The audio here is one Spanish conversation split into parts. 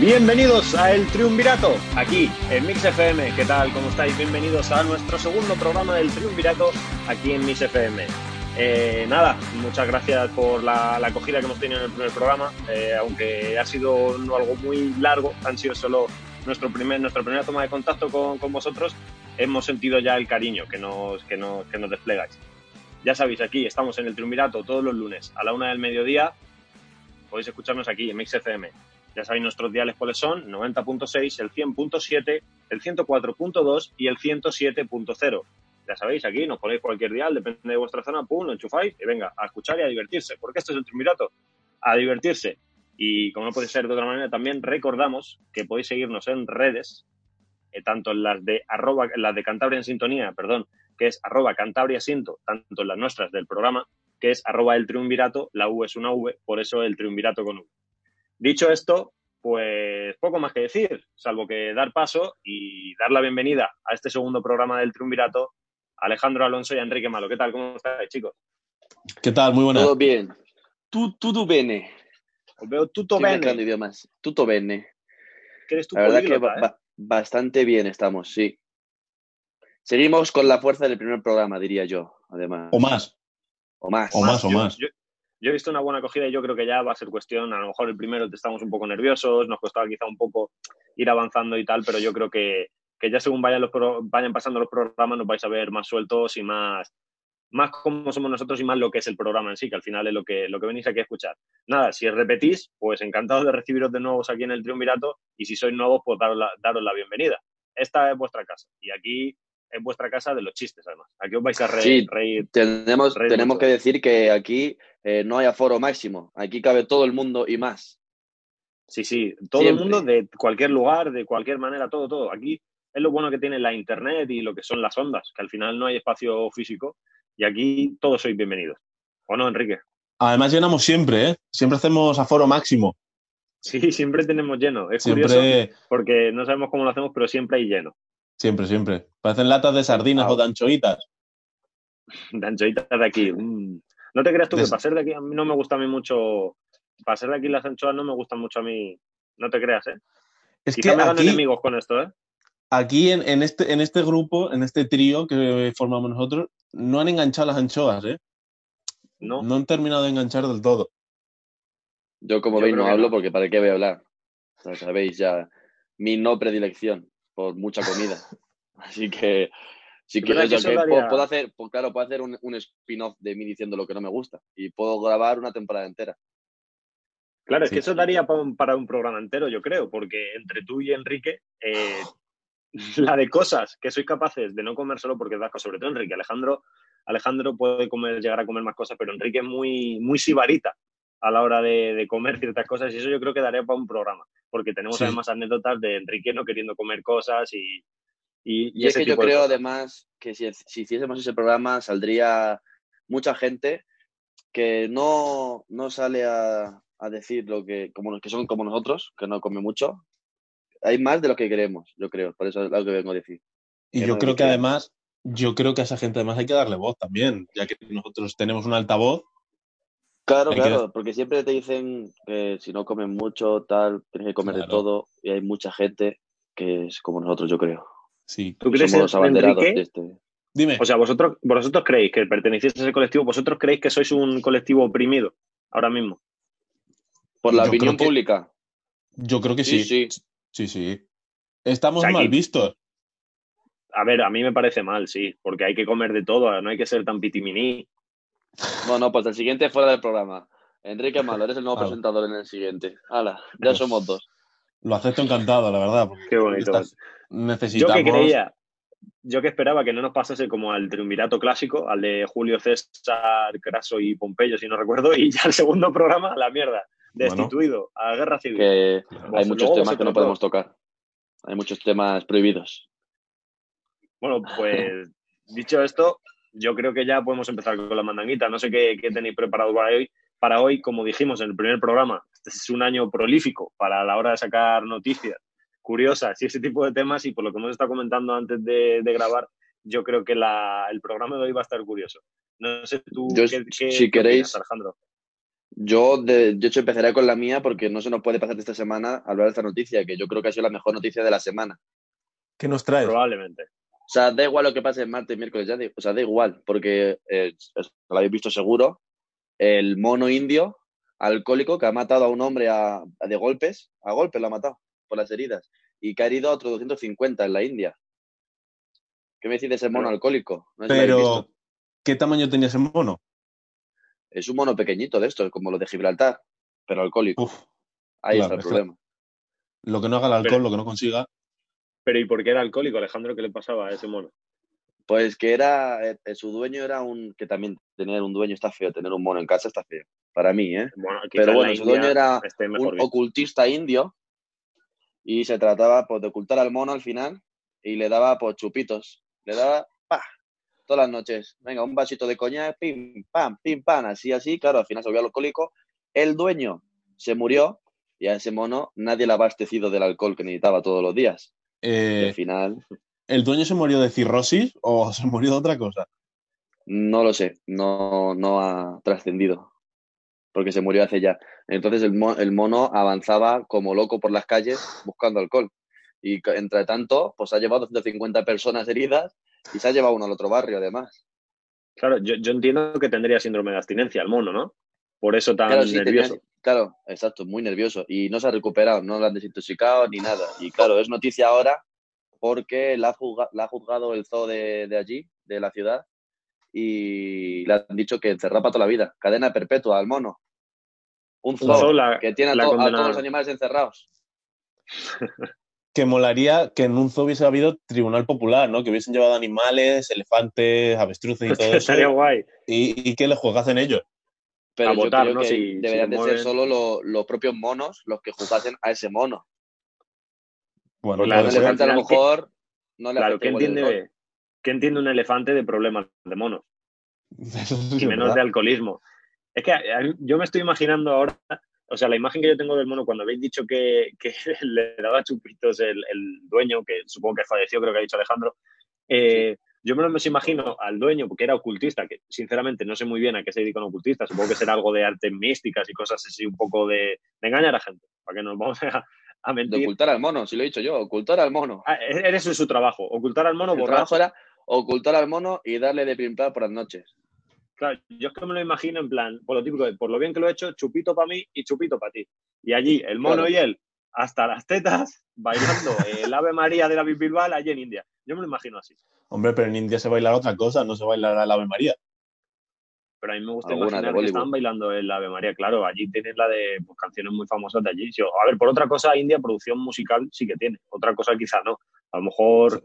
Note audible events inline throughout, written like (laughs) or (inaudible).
Bienvenidos a El Triunvirato, aquí en Mix FM. ¿Qué tal? ¿Cómo estáis? Bienvenidos a nuestro segundo programa del Triunvirato aquí en Mix FM. Eh, nada, muchas gracias por la, acogida que hemos tenido en el primer programa, eh, aunque ha sido algo muy largo, han sido solo nuestro primer, nuestra primera toma de contacto con, vosotros, hemos sentido ya el cariño que nos, que, nos, que nos desplegáis. Ya sabéis, aquí estamos en el Triunvirato todos los lunes a la una del mediodía. Podéis escucharnos aquí en Mix FM ya sabéis nuestros diales cuáles son, 90.6, el 100.7, el 104.2 y el 107.0. Ya sabéis, aquí nos ponéis cualquier dial, depende de vuestra zona, pum, lo enchufáis y venga, a escuchar y a divertirse, porque esto es el Triunvirato, a divertirse. Y como no puede ser de otra manera, también recordamos que podéis seguirnos en redes, eh, tanto en las de arroba, las de Cantabria en sintonía, perdón, que es arroba Cantabria Sinto, tanto en las nuestras del programa, que es arroba el triunvirato, la U es una V, por eso el triunvirato con U. Dicho esto, pues poco más que decir, salvo que dar paso y dar la bienvenida a este segundo programa del Triunvirato a Alejandro Alonso y a Enrique Malo. ¿Qué tal? ¿Cómo estáis, chicos? ¿Qué tal? Muy buenas. Todo bien. Tutto bene. Os veo tutto bene. idiomas. Tutto bene. ¿Qué eres tú la verdad que ¿eh? bastante bien estamos, sí. Seguimos con la fuerza del primer programa, diría yo, además. O más. O más. O más, o más yo he visto una buena acogida y yo creo que ya va a ser cuestión, a lo mejor el primero estamos un poco nerviosos, nos costaba quizá un poco ir avanzando y tal, pero yo creo que, ya según vayan, los vayan pasando los programas nos vais a ver más sueltos y más, más como somos nosotros y más lo que es el programa en sí, que al final es lo que, lo que venís aquí a escuchar. Nada, si repetís, pues encantado de recibiros de nuevos aquí en el Triunvirato y si sois nuevos, pues daros la, daros la bienvenida. Esta es vuestra casa y aquí es vuestra casa de los chistes, además. Aquí os vais a reír. Sí, tenemos, tenemos que decir que aquí eh, no hay aforo máximo. Aquí cabe todo el mundo y más. Sí, sí, todo el mundo de cualquier lugar, de cualquier manera, todo, todo. Aquí es lo bueno que tiene la internet y lo que son las ondas, que al final no hay espacio físico y aquí todos sois bienvenidos. ¿O no, Enrique? Además llenamos siempre, ¿eh? Siempre hacemos aforo máximo. Sí, (laughs) siempre tenemos lleno. Es curioso porque no sabemos cómo lo hacemos, pero siempre hay lleno. Siempre, siempre. Parecen latas de sardinas o de anchoitas. (laughs) De anchoitas de aquí. Mm. No te creas tú que para ser de aquí a mí no me gusta a mí mucho. Para ser de aquí las anchoas no me gustan mucho a mí. No te creas, ¿eh? Es que me aquí, enemigos con esto, ¿eh? Aquí en, este, en este grupo, en este trío que formamos nosotros, no han enganchado las anchoas, ¿eh? No. No han terminado de enganchar del todo. Yo, como veis, no hablo porque para qué voy a hablar. sabéis ya mi no predilección por mucha comida. (laughs) Así que si quieres, puedo, hacer, pues claro, puedo hacer un, spin-off de mí diciendo lo que no me gusta y puedo grabar una temporada entera. Claro, es que eso daría para un, programa entero, yo creo, porque entre tú y Enrique, eh, (laughs) la de cosas que sois capaces de no comer solo porque das sobre todo Enrique. Alejandro, Alejandro puede comer, llegar a comer más cosas, pero Enrique es muy, muy sibarita a la hora de, comer (laughs) ciertas cosas y eso yo creo que daría para un programa, porque tenemos además anécdotas de Enrique no queriendo comer cosas y... Y, es que yo creo además que si, si, hiciésemos ese programa saldría mucha gente que no, no sale a, a, decir lo que, como, que son como nosotros, que no come mucho. Hay más de lo que queremos, yo creo, por eso es lo que vengo a decir. Y yo creo que además, yo creo que a esa gente además hay que darle voz también, ya que nosotros tenemos un altavoz Claro, claro, porque siempre te dicen que si no comen mucho, tal, tienes que comer de todo, y hay mucha gente que es como nosotros, yo creo. Sí. ¿Tú crees, Somos abanderados de este... Dime. O sea, vosotros, vosotros creéis que pertenecéis a ese colectivo, vosotros creéis que sois un colectivo oprimido ahora mismo. Por la opinión pública. Yo creo que sí. Sí, sí. sí, Estamos mal vistos. A ver, a mí me parece mal, sí, porque hay que comer de todo, no hay que ser tan pitiminí. Bueno, pues el siguiente fuera del programa. Enrique Malo, eres el nuevo (laughs) presentador en el siguiente. Hala, ya somos dos. Lo acepto encantado, la verdad. Qué bonito. Necesitamos... Yo que creía, yo que esperaba que no nos pasase como al triunvirato clásico, al de Julio César, Craso y Pompeyo, si no recuerdo, y ya el segundo programa, la mierda, destituido a guerra civil. Que hay muchos temas que no podemos tocar. Hay muchos temas prohibidos. Bueno, pues (laughs) dicho esto, yo creo que ya podemos empezar con la mandanguita. No sé qué, tenéis preparado para hoy. Para hoy, como dijimos en el primer programa, este es un año prolífico para la hora de sacar noticias curiosas y ese tipo de temas. Y por lo que hemos estado comentando antes de, grabar, yo creo que el programa de hoy va a estar curioso. No sé tú qué, si queréis, Alejandro. Yo, de, hecho, empezaré con la mía porque no se nos puede pasar esta semana hablar de esta noticia, que yo creo que ha sido la mejor noticia de la semana. ¿Qué nos trae? Probablemente. O sea, da igual lo que pase martes, miércoles, ya, o sea, da igual, porque eh, lo habéis visto seguro, el mono indio alcohólico que ha matado a un hombre a, de golpes, a golpes lo ha matado por las heridas, y que ha herido a otro 250 en la India. ¿Qué me decís de ese mono alcohólico? pero, ¿qué tamaño tenía ese mono? Es un mono pequeñito de estos, como los de Gibraltar, pero alcohólico. Ahí está el problema. Lo que no haga el alcohol, lo que no consiga. Pero ¿y por qué era alcohólico, Alejandro? ¿Qué le pasaba a ese mono? Pues que era, eh, su dueño era un, que también tener un dueño está feo, tener un mono en casa está feo, para mí, ¿eh? Pero bueno, su dueño era un ocultista indio y se trataba pues, de ocultar al mono al final y le daba pues chupitos, le daba, pa, todas las noches, venga, un vasito de coñac, pim, pam, pim, pam, así, así, claro, al final se volvió alcohólico, el dueño se murió y a ese mono nadie le ha abastecido del alcohol que necesitaba todos los días. Eh, al final. ¿El dueño se murió de cirrosis o (laughs) se murió de otra cosa? No lo sé, no, no ha trascendido, porque se murió hace ya. Entonces el, mono avanzaba como loco por las calles buscando alcohol. Y entre tanto, pues ha llevado 250 personas heridas y se ha llevado uno al otro barrio, además. Claro, yo, entiendo que tendría síndrome de abstinencia el mono, ¿no? Por eso tan nervioso. claro, exacto, muy nervioso. Y no se ha recuperado, no lo han desintoxicado ni nada. Y claro, es noticia ahora porque la ha, juzgado, el zoo de, allí, de la ciudad, y le han dicho que encerraba para toda la vida. Cadena perpetua al mono. Un zoo que tiene a, todos los animales encerrados. (laughs) que molaría que en un zoo hubiese habido tribunal popular, ¿no? Que hubiesen llevado animales, elefantes, avestruces y todo (laughs) eso. Estaría guay. Y, que le juggasen ellos. Pero yo creo que deberían de ser solo los propios monos los que jugasen a ese mono. Bueno, claro, un elefante a lo mejor no le Claro, ¿qué entiende, ¿qué entiende un elefante de problemas de monos? (laughs) y menos de alcoholismo. Es que yo me estoy imaginando ahora, o sea, la imagen que yo tengo del mono cuando habéis dicho que, (laughs) le daba chupitos el, dueño, que supongo que falleció, creo que ha dicho Alejandro, eh, yo me lo imagino al dueño, porque era ocultista, que sinceramente no sé muy bien a qué se dedica un ocultista, supongo que será algo de artes místicas y cosas así, un poco de, engañar a gente, para que nos vamos (laughs) a, de ocultar al mono, si lo he dicho yo, ocultar al mono. Ah, eso es su trabajo, ocultar al mono, El trabajo era ocultar al mono y darle de pimplar por las noches. Claro, yo es que me lo imagino en plan, por lo típico por lo bien que lo he hecho, chupito para mí y chupito para ti. Y allí, el mono y él, hasta las tetas, (laughs) bailando el Ave María de la Bilbao allí en India. Yo me lo imagino así. Hombre, pero en India se baila otra cosa, no se baila el Ave María. Pero a mí me gusta imaginar que están bailando el Ave María, claro, allí tienen la de pues, canciones muy famosas de allí. A ver, por otra cosa, India producción musical sí que tiene, otra cosa quizá no. A lo mejor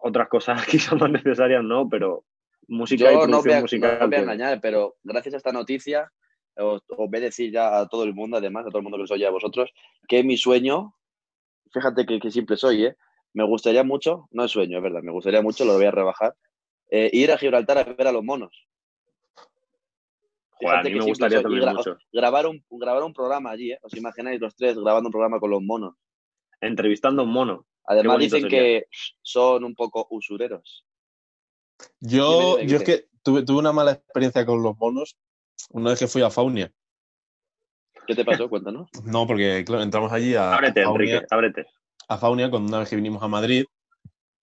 otras cosas (laughs) quizá más necesarias no, pero música y producción musical. No voy a engañar, pero gracias a esta noticia os, voy a decir ya a todo el mundo, además, a todo el mundo que os oye a vosotros, que mi sueño, fíjate que, simple soy, ¿eh? me gustaría mucho, no es sueño, es verdad, me gustaría mucho, lo voy a rebajar, eh, ir a Gibraltar a ver a los monos a mí me gustaría también mucho. Grabar un, grabar un programa allí, ¿eh? ¿Os imagináis los tres grabando un programa con los monos? Entrevistando a un mono. Además dicen que son un poco usureros. Yo, yo es que tuve, tuve una mala experiencia con los monos una vez que fui a Faunia. ¿Qué te pasó? Cuéntanos. (laughs) No, porque claro, entramos allí a. Ábrete, Faunia, Enrique, ábrete. A Faunia cuando una vez que vinimos a Madrid.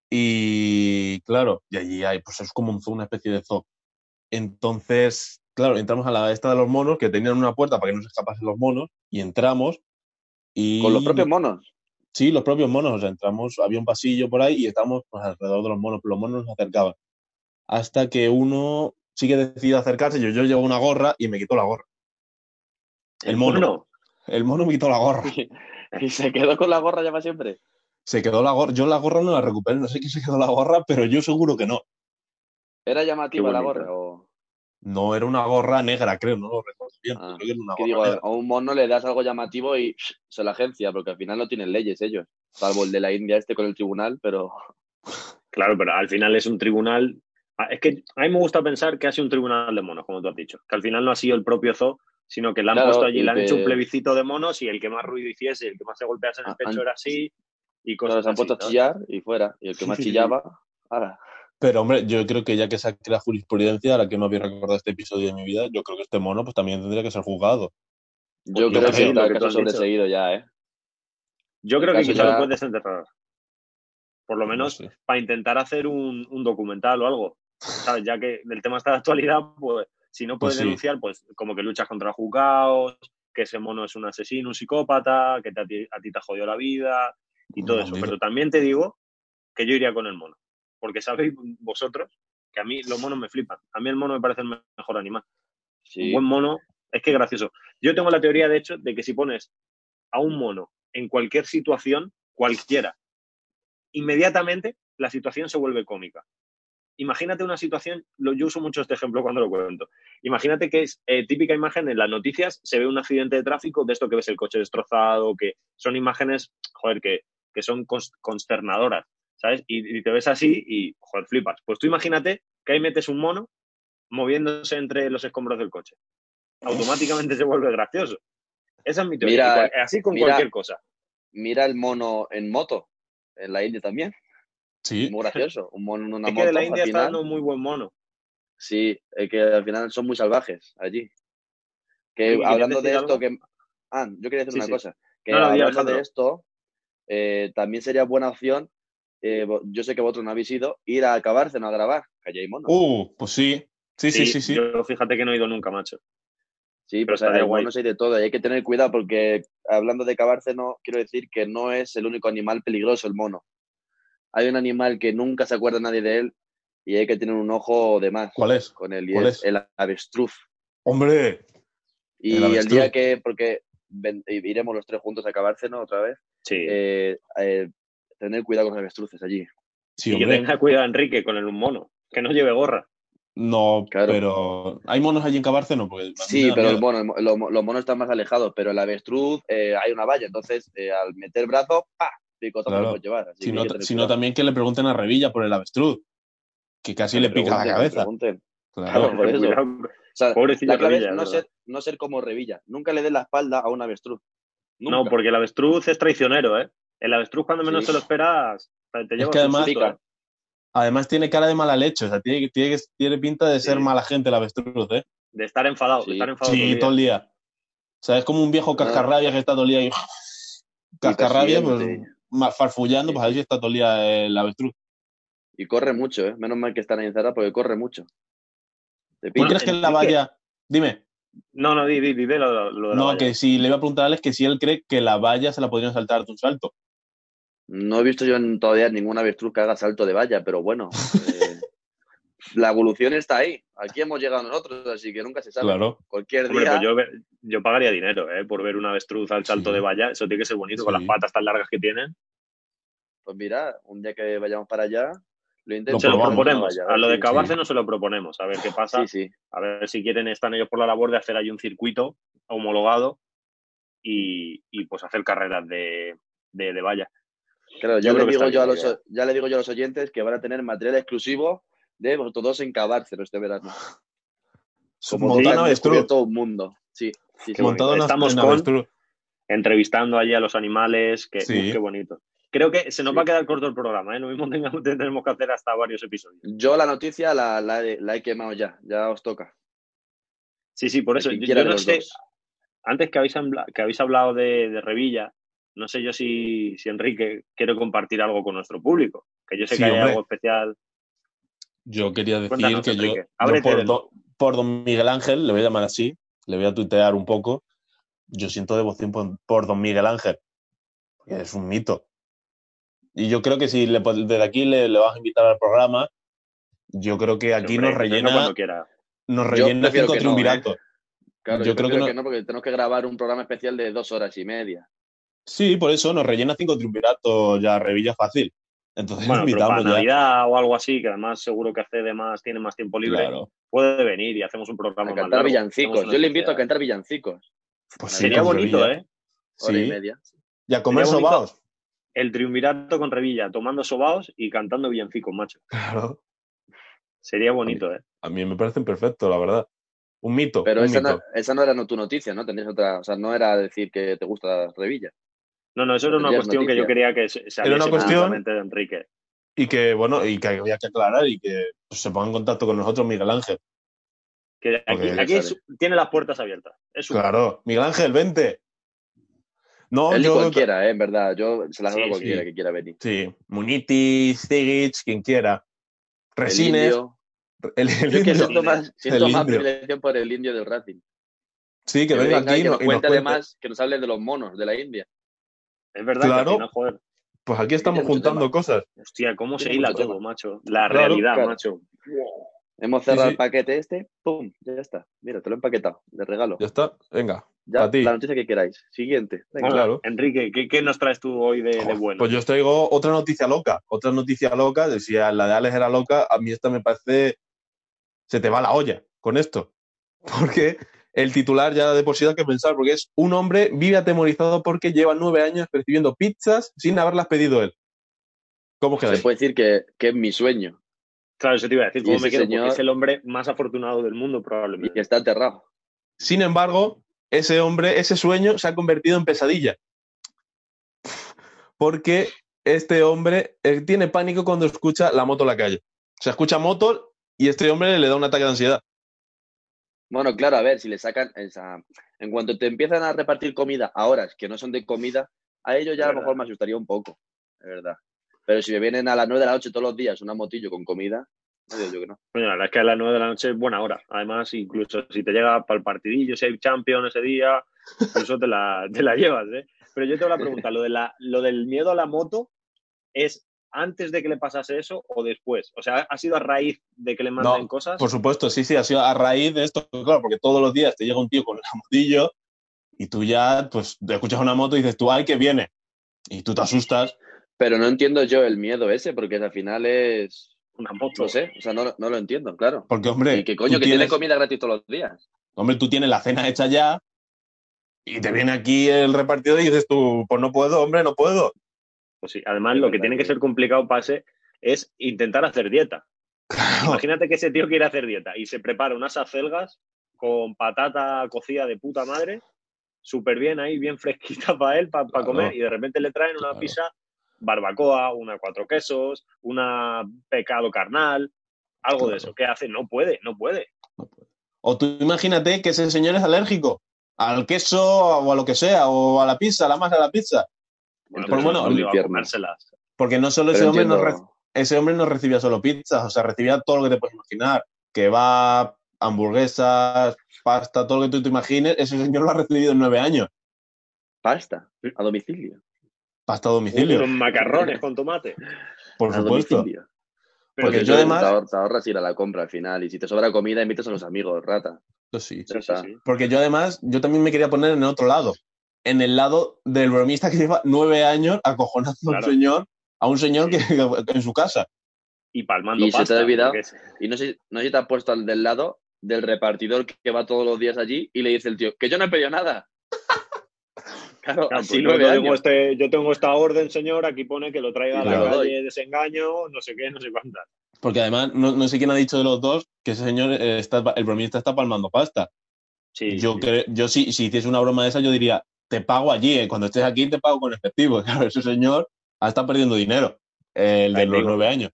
Y claro, y allí hay, pues es como un zoo, una especie de zoo. Entonces, claro, entramos a la esta de los monos, que tenían una puerta para que no se escapasen los monos, y entramos. Y... ¿Con los propios monos? Sí, los propios monos. O sea, entramos, había un pasillo por ahí y estamos pues, alrededor de los monos, pero los monos nos acercaban. Hasta que uno sí que decidió acercarse, yo, yo llevo una gorra y me quitó la gorra. El mono. El mono me quitó la gorra. (laughs) ¿Y se quedó con la gorra ya para siempre? Se quedó la gorra. Yo la gorra no la recuperé. No sé quién se quedó la gorra, pero yo seguro que no. ¿Era llamativa la gorra o...? No, era una gorra negra, creo, no lo recuerdo bien. Ah, digo, a un mono le das algo llamativo y se la agencia, porque al final no tienen leyes ellos, salvo el de la India este con el tribunal, pero... (laughs) Claro, pero al final es un tribunal... Ah, es que a mí me gusta pensar que ha sido un tribunal de monos, como tú has dicho, que al final no ha sido el propio zoo, sino que le han puesto allí, le han hecho un plebiscito de monos y el que más ruido hiciese, el que más se golpease en el ah, pecho era así y cosas se han puesto a chillar y fuera, y el que más (laughs) chillaba, ahora... Pero hombre, yo creo que ya que se la jurisprudencia, a la que me había recordado este episodio de mi vida, yo creo que este mono pues también tendría que ser juzgado. Yo, creo que sí, lo que sobreseído ya, ¿eh? Yo creo que quizá lo puedes desenterrar. Por lo menos para intentar hacer un, documental o algo. ¿Sabes? Ya que el tema está de actualidad, pues si no puedes pues denunciar, pues como que luchas contra juzgados, que ese mono es un asesino, un psicópata, que a, ti, te ha jodido la vida y todo eso. Pero también te digo que yo iría con el mono porque sabéis vosotros que a mí los monos me flipan. A mí el mono me parece el mejor animal. Un buen mono, es que gracioso. Yo tengo la teoría, de hecho, de que si pones a un mono en cualquier situación, cualquiera, inmediatamente la situación se vuelve cómica. Imagínate una situación, yo uso mucho este ejemplo cuando lo cuento. Imagínate que es eh, típica imagen en las noticias, se ve un accidente de tráfico, de esto que ves el coche destrozado, que son imágenes, joder, que, que son consternadoras. ¿sabes? Y, te ves así y, joder, flipas. Pues tú imagínate que ahí metes un mono moviéndose entre los escombros del coche. Automáticamente se vuelve gracioso. Esa es mi teoría. así con cualquier cosa. Mira el mono en moto, en la India también. Sí. Muy gracioso. Un mono en una es moto. que de la India está dando un muy buen mono. Sí, es que al final son muy salvajes allí. Que hablando de esto, que. Ah, yo quería decir una cosa. Que hablando de esto, eh, también sería buena opción eh, yo sé que vosotros no habéis ido, ir a Cabárceno a grabar, que hay monos. Uh, pues sí. Sí, sí, sí, sí. Yo fíjate que no he ido nunca, macho. Sí, pero hay monos hay de todo y hay que tener cuidado porque hablando de Cabárceno, quiero decir que no es el único animal peligroso el mono. Hay un animal que nunca se acuerda nadie de él y hay que tener un ojo de más. ¿Cuál es? Con él, es, el avestruz. ¡Hombre! Y el, día que, porque iremos los tres juntos a Cabárceno otra vez, sí. Eh, eh, tener cuidado con los avestruces allí. Sí, y que tenga cuidado Enrique con el un mono, que no lleve gorra. No, pero ¿hay monos allí en Cabárceno? sí, pero los, monos están más alejados, pero el avestruz eh, hay una valla, entonces eh, al meter brazo, ¡pa! Pico claro. llevar. si no, también que le pregunten a Revilla por el avestruz, que casi le pica la cabeza. Claro, por eso. la clave es no ser, no ser como Revilla. Nunca le des la espalda a un avestruz. No, porque el avestruz es traicionero, ¿eh? El avestruz, cuando menos te lo esperas, te lleva es que además, ¿eh? además tiene cara de mala leche, o sea, tiene, tiene, tiene pinta de ser mala gente el avestruz, ¿eh? De estar enfadado, de estar enfadado. Sí, todo el día. O sea, es como un viejo cascarrabia que está todo el día y. Cascarrabia, pues farfullando, pues ahí está todo el día el avestruz. Y corre mucho, ¿eh? Menos mal que están ahí encerrados porque corre mucho. ¿Tú crees que en la valla. Dime. No, no, di, di, di, lo, lo No, que si le iba a preguntar a Alex que si él cree que la valla se la podrían saltar de un salto. No he visto yo todavía ninguna avestruz que haga salto de valla, pero bueno, (laughs) eh, la evolución está ahí. Aquí hemos llegado nosotros, así que nunca se sabe. Claro. Cualquier día. Pues yo, pagaría dinero eh, por ver una avestruz al salto de valla. Eso tiene que ser bonito, con las patas tan largas que tienen. Pues mira, un día que vayamos para allá, lo intentamos. Se lo proponemos. a, lo de Cabace no se lo proponemos. A ver qué pasa. A ver si quieren, están ellos por la labor de hacer ahí un circuito homologado y, pues hacer carreras de, de valla. Claro, ya, le digo yo a los, ya le digo yo a los oyentes que van a tener material exclusivo de vosotros dos en Cabárcero este verano. Como descubierto todo el mundo. Sí, sí, Estamos entrevistando allí a los animales, que, qué bonito. Creo que se nos va a quedar corto el programa, ¿eh? Lo mismo (laughs) tenemos que hacer hasta varios episodios. Yo la noticia la, la, he quemado ya, ya os toca. Sí, sí, por eso. Yo, no sé, antes que habéis, que habéis hablado de, de Revilla, no sé yo si, si Enrique quiere compartir algo con nuestro público, que yo sé que hay algo especial. Yo quería decir que yo, por, don Miguel Ángel, le voy a llamar así, le voy a tuitear un poco, yo siento devoción por, don Miguel Ángel, es un mito. Y yo creo que si le, desde aquí le, vas a invitar al programa, yo creo que aquí nos rellena, nos rellena cinco triunviratos. Claro, yo, creo que no. porque tenemos que grabar un programa especial de dos horas y media. Sí, por eso nos rellena cinco triunviratos ya Revilla fácil. Entonces, bueno, pero para Navidad o algo así, que además seguro que hace de más, tiene más tiempo libre, puede venir y hacemos un programa. A cantar villancicos. Yo le invito a cantar villancicos. Pues Sería bonito, ¿eh? Hora y media. Y a comer sobaos. El triunvirato con Revilla, tomando sobaos y cantando villancicos, macho. Claro. Sería bonito, ¿eh? A mí me parecen perfectos, la verdad. Un mito. Pero esa, No, esa no era tu noticia, ¿no? Tendrías otra. O sea, no era decir que te gusta Revilla. No, no, eso era una cuestión que yo quería que se Era una cuestión de Enrique. Y que, bueno, y que había que aclarar y que pues, se ponga en contacto con nosotros Miguel Ángel. Que aquí, tiene las puertas abiertas. claro, Miguel Ángel, vente. No, yo. Cualquiera, eh, en verdad. Yo se las hago a cualquiera que quiera venir. Sí, Munitis, Zigic, quien quiera. Resines. El, el, el siento más, siento más privilegio por el indio del Racing. Sí, que, venga aquí. Y nos, cuente además que nos hable de los monos de la India. Es verdad claro. que joder. Pues aquí estamos juntando cosas. Hostia, cómo se hila todo, macho. La realidad, macho. Hemos cerrado el paquete este, ¡pum! Ya está. Mira, te lo he empaquetado, de regalo. Ya está, venga. Ya, la noticia que queráis. Siguiente. claro. Enrique, ¿qué, nos traes tú hoy de, bueno? Pues yo os traigo otra noticia loca. Otra noticia loca. Decía, la de Alex era loca. A mí esta me parece. Se te va la olla con esto. (laughs) Porque el titular ya de por sí da que pensar, porque es un hombre vive atemorizado porque lleva nueve años recibiendo pizzas sin haberlas pedido él. ¿Cómo queda? Se puede decir que, es mi sueño. Claro, eso te iba a decir. ¿Cómo me quedo? es el hombre más afortunado del mundo, probablemente. Y que está aterrado. Sin embargo, ese hombre, ese sueño se ha convertido en pesadilla. Porque este hombre eh, tiene pánico cuando escucha la moto en la calle. Se escucha moto y este hombre le da un ataque de ansiedad. Bueno, claro, a ver, si le sacan, esa... en cuanto te empiezan a repartir comida a horas que no son de comida, a ellos ya a lo mejor me asustaría un poco, es verdad. Pero si me vienen a las nueve de la noche todos los días una motillo con comida, no digo yo que no. Bueno, la verdad es que a las nueve de la noche es buena hora. Además, incluso si te llega para el partidillo, si hay champion ese día, eso te la, te llevas, ¿eh? Pero yo tengo la pregunta, de la, lo del miedo a la moto es antes de que le pasase eso o después? O sea, ¿ha sido a raíz de que le manden cosas? Por supuesto, sí, sí, ha sido a raíz de esto, claro, porque todos los días te llega un tío con el motillo y tú ya, pues, te escuchas una moto y dices tú, ay, que viene. Y tú te asustas. Pero no entiendo yo el miedo ese, porque al final es una moto. No sé, o sea, no, lo entiendo, claro. Porque, hombre. ¿Y qué coño? Que tiene comida gratis todos los días. Hombre, tú tienes la cena hecha ya y te viene aquí el repartidor y dices tú, pues no puedo, hombre, no puedo. Pues sí, además lo que tiene que ser complicado pase es intentar hacer dieta. Imagínate que ese tío quiere hacer dieta y se prepara unas acelgas con patata cocida de puta madre, súper bien ahí, bien fresquita (laughs) para él, para comer, y de repente le traen una pizza barbacoa, una cuatro quesos, una pecado carnal, algo de eso. ¿Qué hace? No puede, no puede. O tú imagínate que ese señor es alérgico al queso o a lo que sea, o a la pizza, a la masa de la pizza. Porque no solo ese hombre, no ese hombre no recibía solo pizzas, o sea, recibía todo lo que te puedes imaginar. Que va, hamburguesas, pasta, todo lo que tú te imagines, ese señor lo ha recibido en nueve años. ¿Pasta? ¿A domicilio? Pasta a domicilio. Con macarrones con tomate. Por supuesto. Porque yo además. Te ahorras ir a la compra al final. Y si te sobra comida, invitas a los amigos, rata. sí. Porque yo además, yo también me quería poner en el otro lado en el lado del bromista que lleva nueve años acojonando a un señor, a un señor que, en su casa. Y palmando y se te ha olvidado. Y no sé, no sé si te has puesto al del lado del repartidor que va todos los días allí y le dice el tío, que yo no he pedido nada. (laughs) Claro, así pues yo, tengo este, yo, tengo esta orden, señor, aquí pone que lo traiga a la calle desengaño, no sé qué, no sé cuántas. Porque además, no, sé quién ha dicho de los dos que ese señor, eh, está, el bromista está palmando pasta. Sí, yo, sí. yo si, si hiciese una broma de esa, yo diría, te pago allí, ¿eh? cuando estés aquí te pago con efectivo. (laughs) Claro, ese señor está perdiendo dinero, el de los nueve años.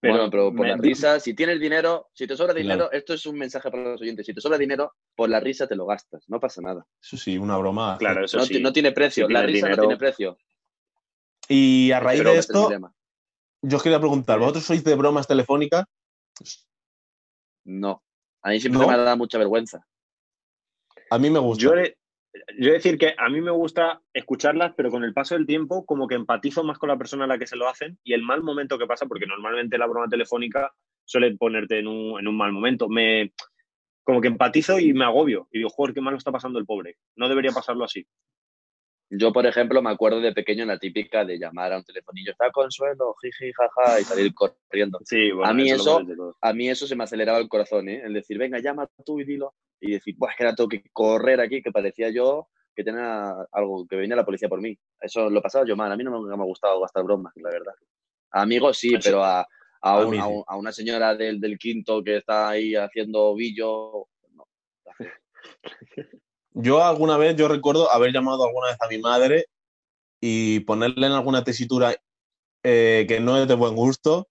Pero, pero por la risa, si tienes dinero, si te sobra dinero, esto es un mensaje para los oyentes, si te sobra dinero, por la risa te lo gastas, no pasa nada. Eso sí, una broma. Claro, eso no, sí. no tiene precio, la risa no tiene precio. Y a raíz de esto, yo os quería preguntar, ¿vosotros sois de bromas telefónicas? No, a mí siempre me da mucha vergüenza. A mí me gusta. Yo yo decir que a mí me gusta escucharlas, pero con el paso del tiempo como que empatizo más con la persona a la que se lo hacen y el mal momento que pasa, porque normalmente la broma telefónica suele ponerte en un, mal momento. Me, como que empatizo y me agobio. Y digo, joder, qué mal está pasando el pobre. No debería pasarlo así. Yo, por ejemplo, me acuerdo de pequeño en la típica de llamar a un telefonillo, está consuelo, jiji, jaja, y salir corriendo. Sí, bueno, a mí eso, a mí eso se me aceleraba el corazón, ¿eh? El decir, venga, llama tú y dilo. Y decir, pues que ahora tengo que correr aquí, que parecía yo que tenía algo, que venía la policía por mí. Eso lo pasaba yo mal. A mí no me, me ha gustado gastar bromas, la verdad. A amigos sí, pero a, a, a, una señora del, del, quinto que está ahí haciendo billo, no. (laughs) Yo alguna vez, yo recuerdo haber llamado alguna vez a mi madre y ponerle en alguna tesitura eh, que no es de buen gusto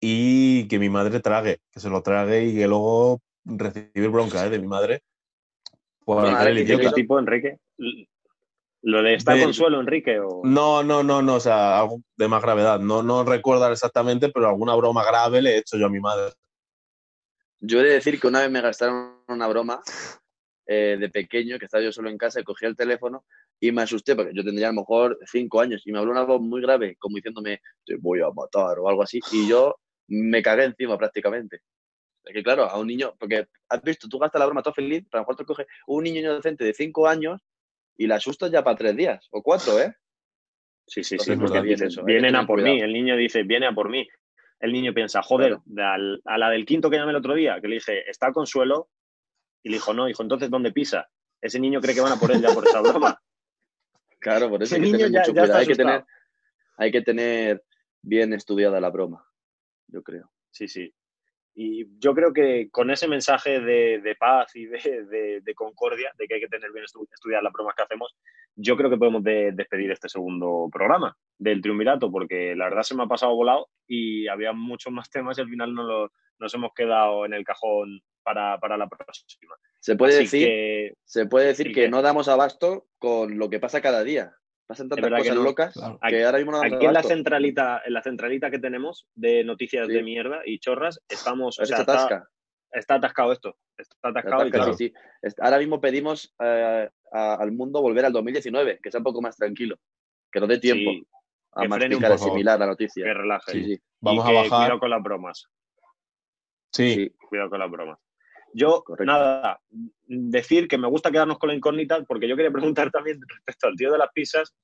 y que mi madre trague, que se lo trague y que luego recibir bronca ¿eh? de mi madre. Por ¿Qué tipo, Enrique? ¿Lo de estar consuelo, Enrique? O... No, no, no, no, o sea, algo de más gravedad. No, no recuerdo exactamente, pero alguna broma grave le he hecho yo a mi madre. Yo he de decir que una vez me gastaron una broma eh, de pequeño, que estaba yo solo en casa, y cogí el teléfono y me asusté, porque yo tendría a lo mejor cinco años, y me habló una voz muy grave, como diciéndome, te voy a matar o algo así, y yo me cagué encima prácticamente. Es que claro, a un niño, porque has visto, tú gastas la broma todo feliz, pero a lo mejor te coge un niño inocente de cinco años y la asustas ya para tres días, o cuatro, ¿eh? Sí, sí, sí, porque viene, eso, vienen a por mí, el niño dice, viene a por mí. El niño piensa, joder, a la del quinto que llamé el otro día, que le dije, está consuelo, y le dijo, no, hijo, entonces ¿dónde pisa? Ese niño cree que van a por él ya por esa broma. Claro, por eso hay que, tener hay, que tener, hay que tener bien estudiada la broma, yo creo. Sí, sí. Y yo creo que con ese mensaje de, paz y de, concordia, de que hay que tener bien estudiar las bromas que hacemos, yo creo que podemos despedir este segundo programa del Triunvirato, porque la verdad se me ha pasado volado y había muchos más temas y al final no nos hemos quedado en el cajón para, la próxima. Se puede decir, que, se puede decir que, no damos abasto con lo que pasa cada día. Pasan tantas cosas locas que ahora mismo no Aquí en la centralita, en la centralita que tenemos de noticias de mierda y chorras, estamos. O sea, está, está, atascado esto. Está atascado. y Ahora mismo pedimos eh, al mundo volver al 2019, que sea un poco más tranquilo, que no dé tiempo a masticar, asimilar la noticia. Que relaje. Vamos a bajar. Cuidado con las bromas. Sí. Cuidado con las bromas. Yo, nada, decir que me gusta quedarnos con la incógnita porque yo quería preguntar también (laughs) respecto al tío de las pizzas,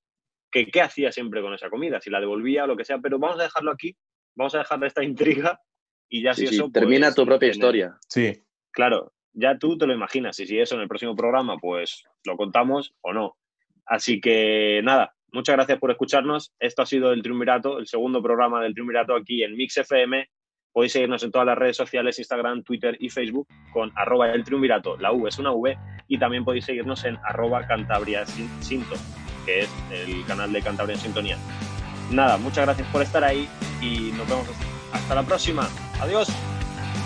que qué hacía siempre con esa comida, si la devolvía o lo que sea, pero vamos a dejarlo aquí, vamos a dejar esta intriga y ya si eso... termina pues, tu propia historia. Sí. Claro, ya tú te lo imaginas y si eso en el próximo programa pues lo contamos o no. Así que nada, muchas gracias por escucharnos. Esto ha sido el Triunvirato, el segundo programa del Triunvirato aquí en Mix FM Podéis seguirnos en todas las redes sociales, Instagram, Twitter y Facebook con arroba el triunvirato, la V es una V, y también podéis seguirnos en arroba Cantabria Sinto, que es el canal de Cantabria en Sintonía. Nada, muchas gracias por estar ahí y nos vemos hasta la próxima. Adiós.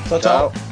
chao. chao.